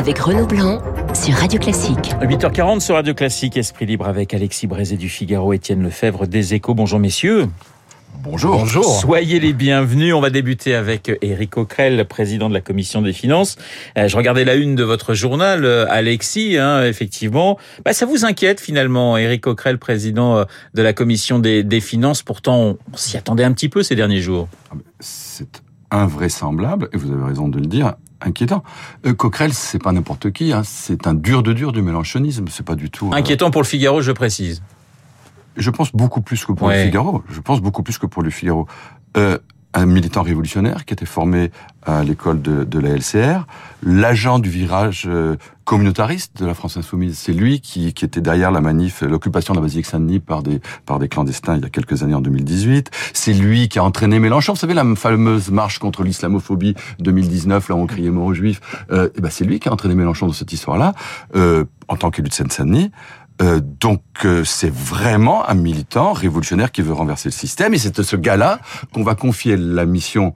avec Renaud Blanc sur Radio Classique. 8h40 sur Radio Classique, Esprit Libre avec Alexis Brézé du Figaro, Étienne Lefebvre des Échos. Bonjour messieurs. Bonjour. Bonjour. Soyez les bienvenus. On va débuter avec Éric Coquerel, président de la Commission des Finances. Euh, je regardais la une de votre journal, euh, Alexis, hein, effectivement. Bah, ça vous inquiète finalement, Éric Coquerel, président euh, de la Commission des, des Finances. Pourtant, on s'y attendait un petit peu ces derniers jours. Ah, c'est invraisemblable, et vous avez raison de le dire, inquiétant. Euh, Coquerel, c'est pas n'importe qui, hein. c'est un dur de dur du mélanchonisme, c'est pas du tout... Inquiétant pour le Figaro, je précise. Je pense beaucoup plus que pour ouais. le Figaro. Je pense beaucoup plus que pour le Figaro. Euh, un militant révolutionnaire qui était formé à l'école de, de, la LCR, l'agent du virage euh, communautariste de la France insoumise. C'est lui qui, qui, était derrière la manif, l'occupation de la basilique Saint-Denis par des, par des clandestins il y a quelques années en 2018. C'est lui qui a entraîné Mélenchon. Vous savez, la fameuse marche contre l'islamophobie 2019, là où on criait mort aux juifs. Euh, et ben c'est lui qui a entraîné Mélenchon dans cette histoire-là, euh, en tant qu'élu de Seine-Saint-Denis. Euh, donc euh, c'est vraiment un militant révolutionnaire qui veut renverser le système. Et c'est à ce gars-là qu'on va confier la mission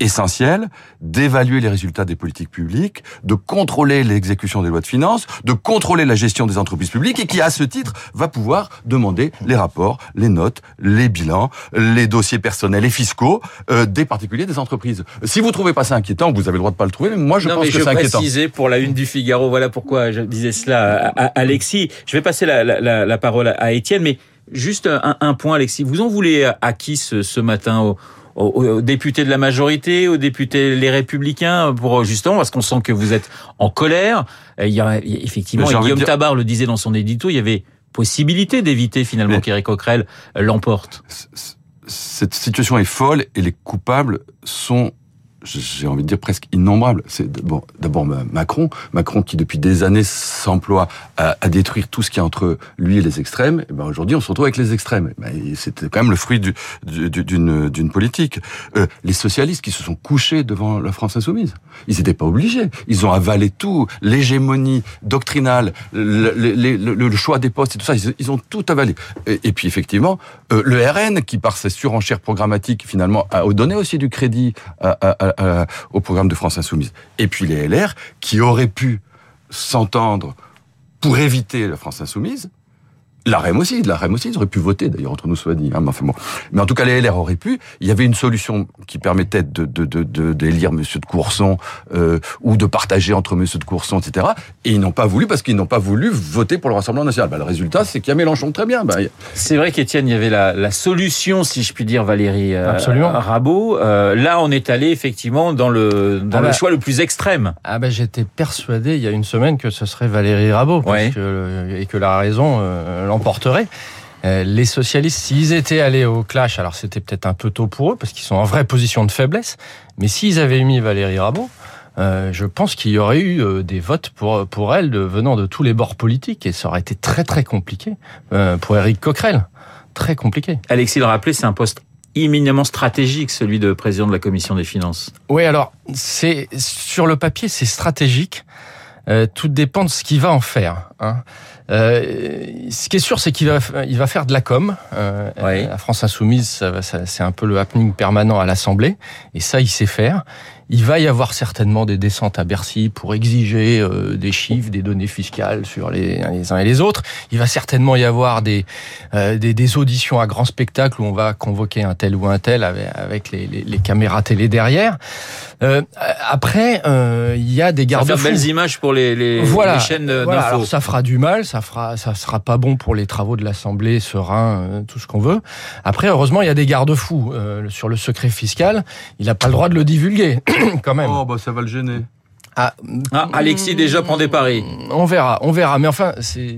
essentiel d'évaluer les résultats des politiques publiques, de contrôler l'exécution des lois de finances, de contrôler la gestion des entreprises publiques et qui, à ce titre, va pouvoir demander les rapports, les notes, les bilans, les dossiers personnels et fiscaux euh, des particuliers, des entreprises. Si vous trouvez pas ça inquiétant, vous avez le droit de pas le trouver, mais moi je non, pense mais que c'est inquiétant. Je pour la une du Figaro, voilà pourquoi je disais cela à, à Alexis. Je vais passer la, la, la parole à Étienne, mais juste un, un, point, Alexis. Vous en voulez à qui ce, ce matin au, aux, députés de la majorité, aux députés les républicains, pour justement parce qu'on sent que vous êtes en colère. Il y a effectivement, et Guillaume dire... Tabar le disait dans son édito, il y avait possibilité d'éviter finalement qu'Éric Coquerel l'emporte. Cette situation est folle et les coupables sont j'ai envie de dire presque innombrable. C'est bon, d'abord Macron, Macron qui depuis des années s'emploie à, à, détruire tout ce qui est entre lui et les extrêmes. Et ben aujourd'hui, on se retrouve avec les extrêmes. C'était quand même le fruit d'une d'une politique. Euh, les socialistes qui se sont couchés devant la France insoumise, ils n'étaient pas obligés. Ils ont avalé tout, l'hégémonie doctrinale, le, le, le, choix des postes et tout ça. Ils, ils ont tout avalé. Et, et puis effectivement, euh, le RN qui par ses surenchères programmatiques finalement a donné aussi du crédit à, à, à, au programme de France Insoumise. Et puis les LR, qui auraient pu s'entendre pour éviter la France Insoumise, la REM aussi, la REM aussi, ils auraient pu voter, d'ailleurs, entre nous soit dit. Hein, mais, enfin bon. mais en tout cas, les LR auraient pu. Il y avait une solution qui permettait de, de, de, de d'élire Monsieur de Courson euh, ou de partager entre Monsieur de Courson, etc. Et ils n'ont pas voulu parce qu'ils n'ont pas voulu voter pour le Rassemblement national. Bah, le résultat, c'est qu'il y a Mélenchon très bien. Bah, c'est vrai qu'Étienne, il y avait la, la, solution, si je puis dire, Valérie euh, Absolument. Rabault. Euh, là, on est allé effectivement dans le dans ah le bah, choix le plus extrême. Ah ben, j'étais persuadé il y a une semaine que ce serait Valérie ouais. que, et que la raison euh, les socialistes, s'ils étaient allés au clash, alors c'était peut-être un peu tôt pour eux, parce qu'ils sont en vraie position de faiblesse, mais s'ils avaient mis Valérie Rabault, euh, je pense qu'il y aurait eu euh, des votes pour, pour elle de, venant de tous les bords politiques, et ça aurait été très très compliqué euh, pour Éric Coquerel. Très compliqué. Alexis le rappelait, c'est un poste éminemment stratégique, celui de président de la commission des finances. Oui, alors, c'est sur le papier, c'est stratégique. Euh, tout dépend de ce qu'il va en faire. Hein. Euh, ce qui est sûr, c'est qu'il va, il va faire de la com. Euh, oui. La France insoumise, ça, ça, c'est un peu le happening permanent à l'Assemblée, et ça, il sait faire. Il va y avoir certainement des descentes à Bercy pour exiger euh, des chiffres, des données fiscales sur les, les, uns et les autres. Il va certainement y avoir des, euh, des, des, auditions à grand spectacle où on va convoquer un tel ou un tel avec, avec les, les, les, caméras télé derrière. Euh, après, il y a des garde-fous. Ça fait belles images pour les, les, voilà, les chaînes d'infos. Voilà, alors ça fera du mal, ça fera, ça sera pas bon pour les travaux de l'Assemblée, serein, tout ce qu'on veut. Après, heureusement, il y a des garde-fous sur le secret fiscal. Il n'a pas le droit de le divulguer. quand même. Oh, bah ça va le gêner. Ah, ah, Alexis déjà prend des paris. On verra, on verra. Mais enfin, c'est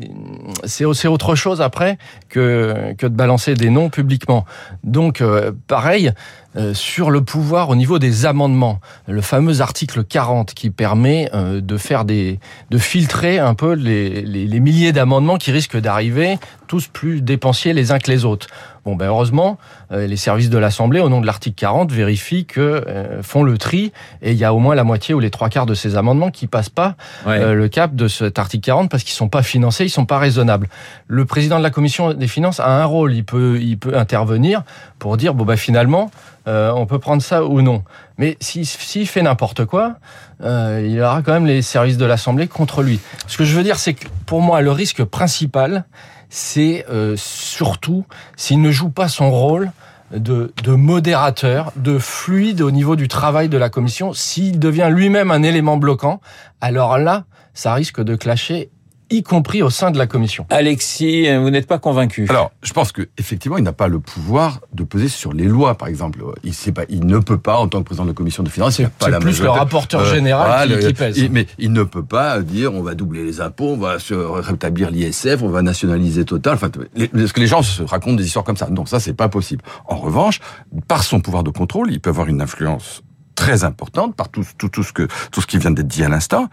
c'est autre chose après que que de balancer des noms publiquement. Donc, euh, pareil. Euh, sur le pouvoir au niveau des amendements, le fameux article 40 qui permet euh, de faire des, de filtrer un peu les, les, les milliers d'amendements qui risquent d'arriver tous plus dépensiers les uns que les autres. Bon, ben heureusement, euh, les services de l'Assemblée, au nom de l'article 40, vérifient que euh, font le tri et il y a au moins la moitié ou les trois quarts de ces amendements qui passent pas Ouais. euh, le cap de cet article 40 parce qu'ils sont pas financés, ils sont pas raisonnables. Le président de la commission des finances a un rôle, il peut, il peut intervenir pour dire bon bah finalement euh, on peut prendre ça ou non. Mais s'il s'il fait n'importe quoi, euh, il aura quand même les services de l'Assemblée contre lui. Ce que je veux dire, c'est que pour moi, le risque principal, c'est euh, surtout s'il ne joue pas son rôle de, de modérateur, de fluide au niveau du travail de la commission. S'il devient lui-même un élément bloquant, alors là, ça risque de clasher, y compris au sein de la commission. Alexis, vous n'êtes pas convaincu Alors, je pense que effectivement, il n'a pas le pouvoir de peser sur les lois, par exemple. Il, sait pas, il ne peut pas, en tant que président de la commission des finances, il n'a pas C'est la plus le rapporteur Euh, général voilà, qui, le- qui pèse. il- mais il ne peut pas dire on va doubler les impôts, on va se rétablir l'ISF, on va nationaliser Total. Enfin, les- parce que les gens se racontent des histoires comme ça. Non, ça c'est pas possible. En revanche, par son pouvoir de contrôle, il peut avoir une influence très importante par tout, tout, tout ce que tout ce qui vient d'être dit à l'instant.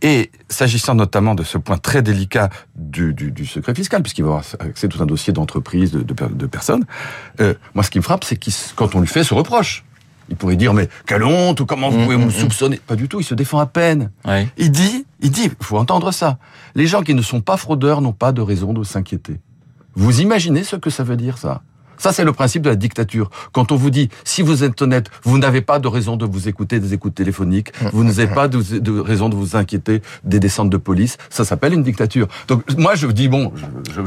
Et s'agissant notamment de ce point très délicat du, du, du secret fiscal, puisqu'il va avoir accès à tout un dossier d'entreprise, de, de, per- de personnes, euh, moi ce qui me frappe, c'est qu'il, s- quand on lui fait ce reproche, il pourrait dire mais quelle honte ou comment vous Mmh, pouvez mmh, me mmh. soupçonner? Pas du tout, il se défend à peine. Ouais. Il dit, il dit, il faut entendre ça. Les gens qui ne sont pas fraudeurs n'ont pas de raison de s'inquiéter. Vous imaginez ce que ça veut dire, ça? Ça, c'est le principe de la dictature. Quand on vous dit, si vous êtes honnête, vous n'avez pas de raison de vous écouter des écoutes téléphoniques, vous n'avez pas de, de raison de vous inquiéter des descentes de police, ça s'appelle une dictature. Donc, moi, je dis, bon, je, je,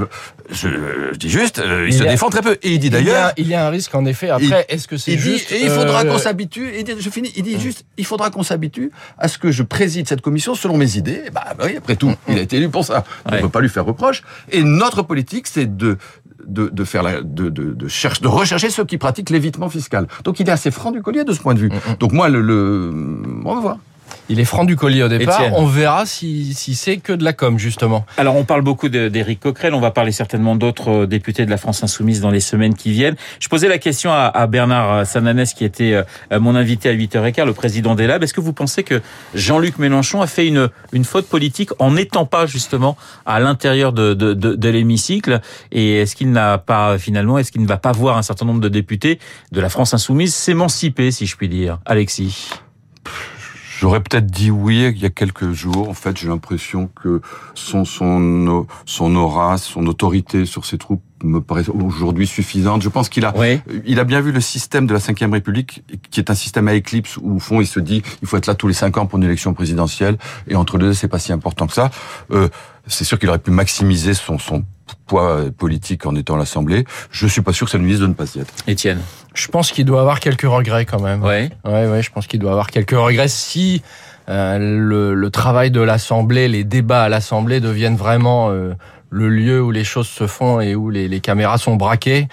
je, je dis juste, euh, il, Il se a- défend très peu. Et il dit d'ailleurs, il y a un risque en effet. Après, est-ce que c'est il dit, juste et il faudra euh, qu'on s'habitue, je finis, il dit juste, il faudra qu'on s'habitue à ce que je préside cette commission selon mes idées. Et Bah, bah oui, après tout, il a été élu pour ça. On ne Ouais. peut pas lui faire reproche. Et notre politique, c'est de, de, de faire la, de, de, de, cherche, de rechercher ceux qui pratiquent l'évitement fiscal. Donc il est assez franc du collier de ce point de vue. Donc moi, le, le, on va voir. Il est franc du collier au départ. On verra si, si c'est que de la com justement. Alors on parle beaucoup d'Éric Coquerel, on va parler certainement d'autres euh, députés de la France Insoumise dans les semaines qui viennent. Je posais la question à, à Bernard Sananès qui était euh, mon invité à 8h15, le président des Labs. Est-ce que vous pensez que Jean-Luc Mélenchon a fait une, une faute politique en n'étant pas justement à l'intérieur de, de, de, de l'hémicycle? Et est-ce qu'il n'a pas finalement, est-ce qu'il ne va pas voir un certain nombre de députés de la France Insoumise s'émanciper, si je puis dire? Alexis J'aurais peut-être dit oui il y a quelques jours. En fait, j'ai l'impression que son, son, son aura, son autorité sur ses troupes me paraît aujourd'hui suffisante. Je pense qu'il a, Oui. il a bien vu le système de la Ve République, qui est un système à éclipse où, au fond, il se dit, il faut être là tous les cinq ans pour une élection présidentielle, et entre les deux, c'est pas si important que ça. Euh, c'est sûr qu'il aurait pu maximiser son, son poids politique en étant à l'Assemblée. Je suis pas sûr que ça lui dise de ne pas y être. Étienne. Je pense qu'il doit avoir quelques regrets quand même. Ouais. Ouais, ouais, je pense qu'il doit avoir quelques regrets si euh, le, le travail de l'Assemblée, les débats à l'Assemblée deviennent vraiment euh, le lieu où les choses se font et où les, les caméras sont braquées.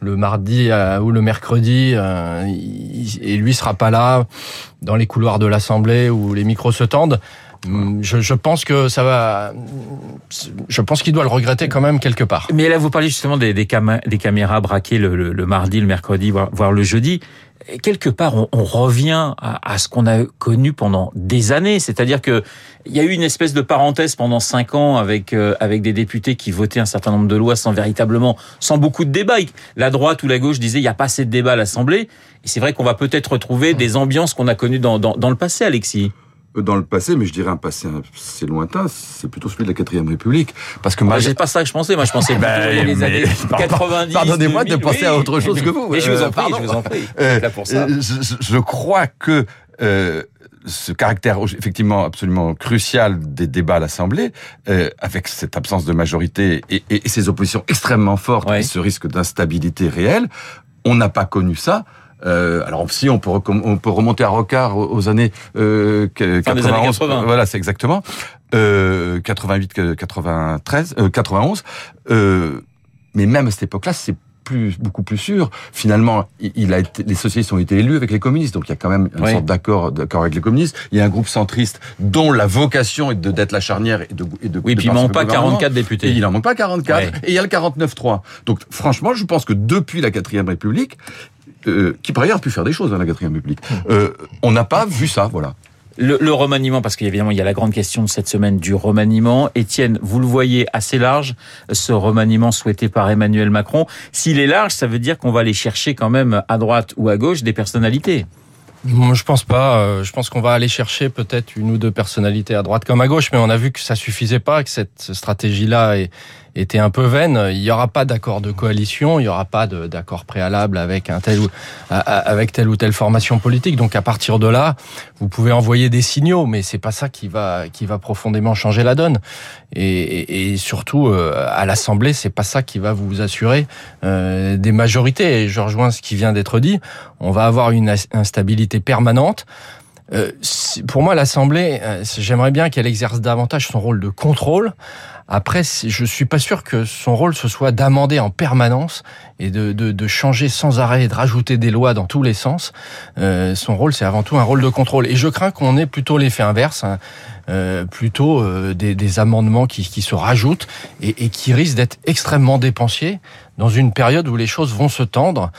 Le mardi euh, ou le mercredi, euh, il- et lui sera pas là dans les couloirs de l'Assemblée où les micros se tendent. Hum, Je, je pense que ça va. Je pense qu'il doit le regretter quand même quelque part. Mais là, vous parlez justement des, des, cama- des caméras braquées le, le- le mardi, le mercredi, voire, voire le jeudi. Et quelque part, on, on revient à, à ce qu'on a connu pendant des années. C'est-à-dire que il y a eu une espèce de parenthèse pendant cinq ans avec euh, avec des députés qui votaient un certain nombre de lois sans véritablement, sans beaucoup de débat. La droite ou la gauche disait il n'y a pas assez de débat à l'Assemblée. Et c'est vrai qu'on va peut-être retrouver des ambiances qu'on a connues dans, dans, dans le passé, Alexis. Dans le passé, mais je dirais un passé assez lointain, c'est plutôt celui de la quatrième République. Parce que Moi, c'est pas ça que je pensais. Moi, je pensais plutôt Ben, dans les années pardon, 90. pardonnez-moi de 2000, penser à autre chose que vous. Mais je vous en Euh, prie, je vous en prie. Euh, C'est là pour ça. euh, je, crois que euh, ce caractère effectivement absolument crucial des débats à l'Assemblée, euh, avec cette absence de majorité et, et- et ces oppositions extrêmement fortes et ce risque d'instabilité réelle, on n'a pas connu ça. Euh, alors si on peut, recom- on peut remonter à Rocard aux, années euh, que- Fin des années 91, 80. voilà c'est exactement euh, 88 que 93 euh, 91 euh, mais même à cette époque-là c'est plus beaucoup plus sûr finalement il- il a été, les socialistes ont été élus avec les communistes donc il y a quand même une Oui. sorte d'accord d'accord avec les communistes il y a un groupe centriste dont la vocation est de d'être la charnière et de et de Oui, de puis il manque pas gouvernement. 44 Et députés. il en manque pas 44. Ouais. Et il y a le 49-3. Donc, franchement, je pense que depuis la quatrième République, euh, qui par ailleurs a pu faire des choses dans la quatrième République, Mmh. euh, on n'a pas vu ça, voilà. Le, le remaniement, parce qu'évidemment, il y a la grande question de cette semaine du remaniement. Étienne, vous le voyez assez large, ce remaniement souhaité par Emmanuel Macron. S'il est large, ça veut dire qu'on va aller chercher quand même à droite ou à gauche des personnalités. Moi, je pense pas. Euh, Je pense qu'on va aller chercher peut-être une ou deux personnalités à droite comme à gauche, mais on a vu que ça suffisait pas, que cette stratégie-là est- était un peu vaine. Il y aura pas d'accord de coalition, il y aura pas d'accord préalable avec un tel ou avec telle ou telle formation politique. Donc à partir de là, vous pouvez envoyer des signaux, mais c'est pas ça qui va qui va profondément changer la donne. Et, et- et surtout euh, à l'Assemblée, c'est pas ça qui va vous assurer euh, des majorités. Et je rejoins ce qui vient d'être dit. On va avoir une instabilité permanente. Euh, pour moi, l'Assemblée, euh, j'aimerais bien qu'elle exerce davantage son rôle de contrôle. Après, je suis pas sûr que son rôle ce soit d'amender en permanence et de, de, de changer sans arrêt et de rajouter des lois dans tous les sens. Euh, son rôle, c'est avant tout un rôle de contrôle. Et je crains qu'on ait plutôt l'effet inverse, hein, euh, plutôt euh, des, des amendements qui, qui se rajoutent et, et qui risquent d'être extrêmement dépensiers dans une période où les choses vont se tendre.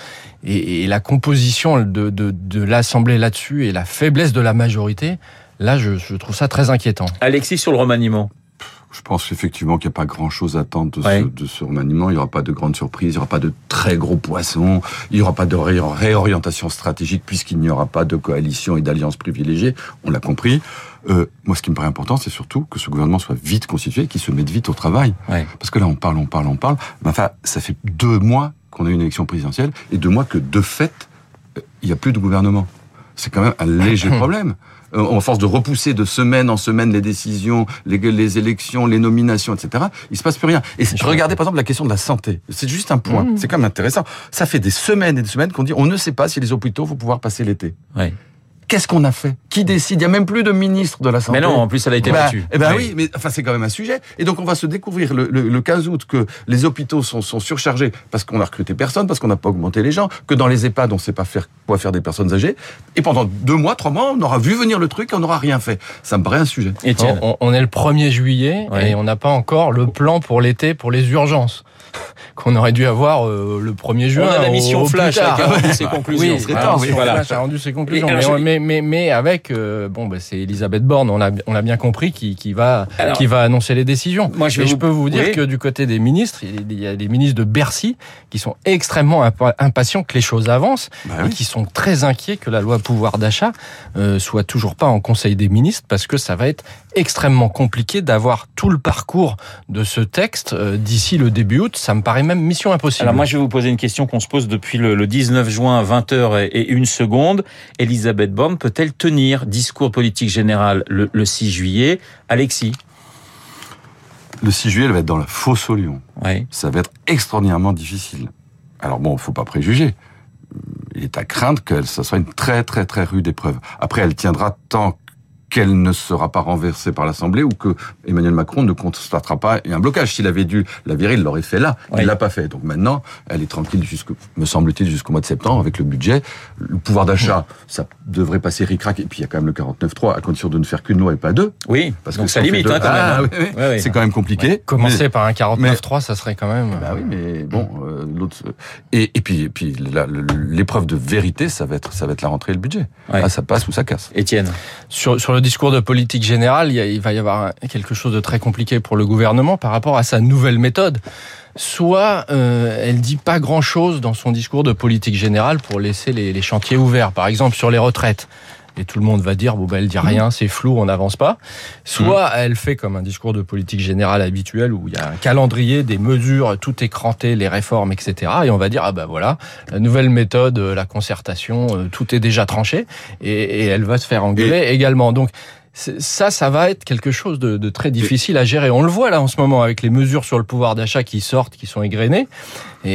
Et, et la composition de, de, de l'Assemblée là-dessus et la faiblesse de la majorité, là, je, je trouve ça très inquiétant. Alexis, sur le remaniement. Je pense effectivement qu'il n'y a pas grand-chose à attendre de, Ouais. ce, de ce remaniement. Il n'y aura pas de grandes surprises, il n'y aura pas de très gros poissons, il n'y aura pas de ré- réorientation stratégique puisqu'il n'y aura pas de coalition et d'alliance privilégiée. On l'a compris. Euh, moi, ce qui me paraît important, c'est surtout que ce gouvernement soit vite constitué, qu'il se mette vite au travail. Ouais. Parce que là, on parle, on parle, on parle. Mais enfin, ça fait deux mois qu'on a eu une élection présidentielle et deux mois que, de fait, euh, il n'y a plus de gouvernement. C'est quand même un léger problème. Euh, En force de repousser de semaine en semaine les décisions, les, les élections, les nominations, etc., il se passe plus rien. Et c'est- regardez par exemple la question de la santé. C'est juste un point. C'est quand même intéressant. Ça fait des semaines et des semaines qu'on dit on ne sait pas si les hôpitaux vont pouvoir passer l'été. Ouais. Qu'est-ce qu'on a fait? Qui décide? Il n'y a même plus de ministre de la santé. Mais non, en plus, elle a été Bah, battue. Eh ben oui, mais enfin c'est quand même un sujet. Et donc on va se découvrir le, le, le 15 août que les hôpitaux sont, sont surchargés parce qu'on a recruté personne, parce qu'on n'a pas augmenté les gens, que dans les EHPAD on sait pas faire quoi faire des personnes âgées. Et pendant deux mois, trois mois, on aura vu venir le truc et on n'aura rien fait. Ça me paraît un sujet. Étienne. On, on est le 1er juillet Ouais. et on n'a pas encore le plan pour l'été pour les urgences qu'on aurait dû avoir euh, le 1er juin. On a la au- mission Flash a rendu ses conclusions. Oui, serait la temps, mission oui. Voilà. Flash a rendu ses conclusions. Alors, mais, je- on- mais, mais, mais avec, euh, bon, bah, c'est Elisabeth Borne, on l'a on bien compris, qui, qui, va, Alors- qui va annoncer les décisions. Moi, je peux vous dire Oui. que du côté des ministres, il y a des ministres de Bercy qui sont extrêmement impa- impatients que les choses avancent Bah et oui. qui sont très inquiets que la loi pouvoir d'achat euh, soit toujours pas en Conseil des ministres parce que ça va être extrêmement compliqué d'avoir tout le parcours de ce texte euh, d'ici le début août. Ça me paraît même mission impossible. Alors moi, je vais vous poser une question qu'on se pose depuis le, le 19 juin, 20h et, et une seconde. Elisabeth Borne peut-elle tenir discours politique général le, le 6 juillet? Alexis Le 6 juillet, elle va être dans la fosse au lion. Oui. Ça va être extraordinairement difficile. Alors bon, faut pas préjuger. Il est à craindre que ça soit une très très très rude épreuve. Après, elle tiendra tant qu'elle ne sera pas renversée par l'Assemblée ou que Emmanuel Macron ne constatera pas un blocage. S'il avait dû la virer, il l'aurait fait là. Il Oui. l'a pas fait. Donc maintenant, elle est tranquille jusque, me semble-t-il, jusqu'au mois de septembre avec le budget. Le pouvoir d'achat, ça devrait passer ric-rac. Et puis il y a quand même le 49.3 à condition de ne faire qu'une loi et pas deux. Oui, Parce donc que ça limite deux- hein, quand Ah, même. oui, oui. Ouais, ouais. C'est quand même compliqué. Commencer Mais- par un 49.3, ça serait quand même. bah oui, mais bon, euh, l'autre. Et, et puis, et puis l'épreuve de vérité, ça va être, ça va être la rentrée et le budget. Ouais. Ah, ça passe ou ça casse. Étienne. Sur, sur le discours de politique générale, il, va y avoir quelque chose de très compliqué pour le gouvernement par rapport à sa nouvelle méthode. Soit euh, elle dit pas grand-chose dans son discours de politique générale pour laisser les chantiers ouverts, par exemple sur les retraites. Et tout le monde va dire, bon, ben, elle dit rien, c'est flou, on n'avance pas. Soit elle fait comme un discours de politique générale habituel où il y a un calendrier, des mesures, tout est cranté, les réformes, etc. Et on va dire, ah ben voilà, la nouvelle méthode, euh, la concertation, euh, tout est déjà tranché. Et, et elle va se faire engueuler également. Donc, ça, ça va être quelque chose de, de très difficile à gérer. On le voit là en ce moment avec les mesures sur le pouvoir d'achat qui sortent, qui sont égrenées,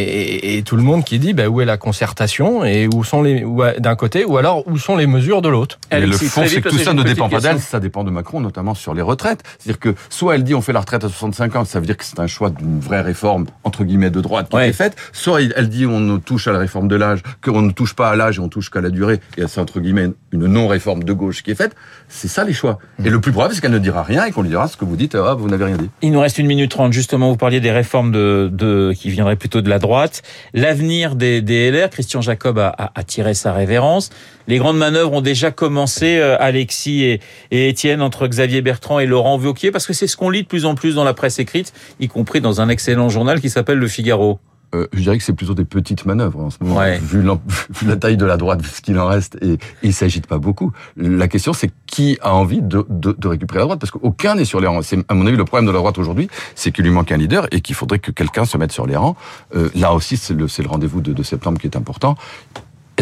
et, et- et tout le monde qui dit bah, où est la concertation et où sont les d'un côté ou alors où sont les mesures de l'autre? Le fond, c'est que tout ça ne dépend pas d'elle, ça dépend de Macron, notamment sur les retraites. C'est-à-dire que soit elle dit on fait la retraite à 65 ans, ça veut dire que c'est un choix d'une vraie réforme, entre guillemets, de droite qui Ouais. est faite. Soit elle dit on ne touche à la réforme de l'âge, qu'on ne touche pas à l'âge et on touche qu'à la durée, et c'est entre guillemets une non-réforme de gauche qui est faite. C'est ça les choix. Et le plus probable, c'est qu'elle ne dira rien et qu'on lui dira ce que vous dites, ah, vous n'avez rien dit. Il nous reste une minute trente. Justement, vous parliez des réformes de, de qui viendraient plutôt de la droite, l'avenir des, des LR. Christian Jacob a, a, a, tiré sa révérence. Les grandes manœuvres ont déjà commencé, euh, Alexis et, et Étienne, entre Xavier Bertrand et Laurent Wauquiez, parce que c'est ce qu'on lit de plus en plus dans la presse écrite, y compris dans un excellent journal qui s'appelle Le Figaro. Euh, je dirais que c'est plutôt des petites manœuvres en ce moment, Ouais. vu, vu la taille de la droite, vu ce qu'il en reste, et, et il s'agite pas beaucoup. La question, c'est qui a envie de, de, de récupérer la droite, parce qu'aucun n'est sur les rangs. C'est à mon avis le problème de la droite aujourd'hui, c'est qu'il lui manque un leader et qu'il faudrait que quelqu'un se mette sur les rangs. Euh, là aussi, c'est le, le rendez-vous de, de septembre qui est important.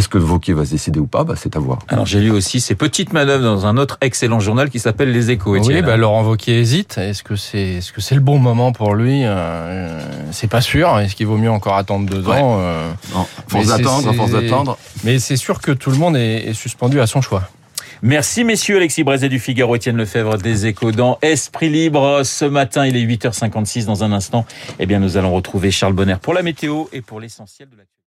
Est-ce que Vauquier va se décider ou pas? Bah, C'est à voir. Alors j'ai lu aussi ces petites manœuvres dans un autre excellent journal qui s'appelle Les Échos. Oui, bah, Laurent Wauquiez hésite. Est-ce que c'est est-ce que c'est le bon moment pour lui? Euh, C'est pas sûr. Est-ce qu'il vaut mieux encore attendre deux Ouais. ans? Euh, Non, force Mais c'est- d'attendre, force c'est- d'attendre. Mais c'est sûr que tout le monde est, est suspendu à son choix. Merci messieurs, Alexis Brézet du Figaro, Étienne Lefebvre des Échos dans Esprit Libre. Ce matin, il est 8h56 dans un instant. Eh bien, nous allons retrouver Charles Bonner pour la météo et pour l'essentiel de la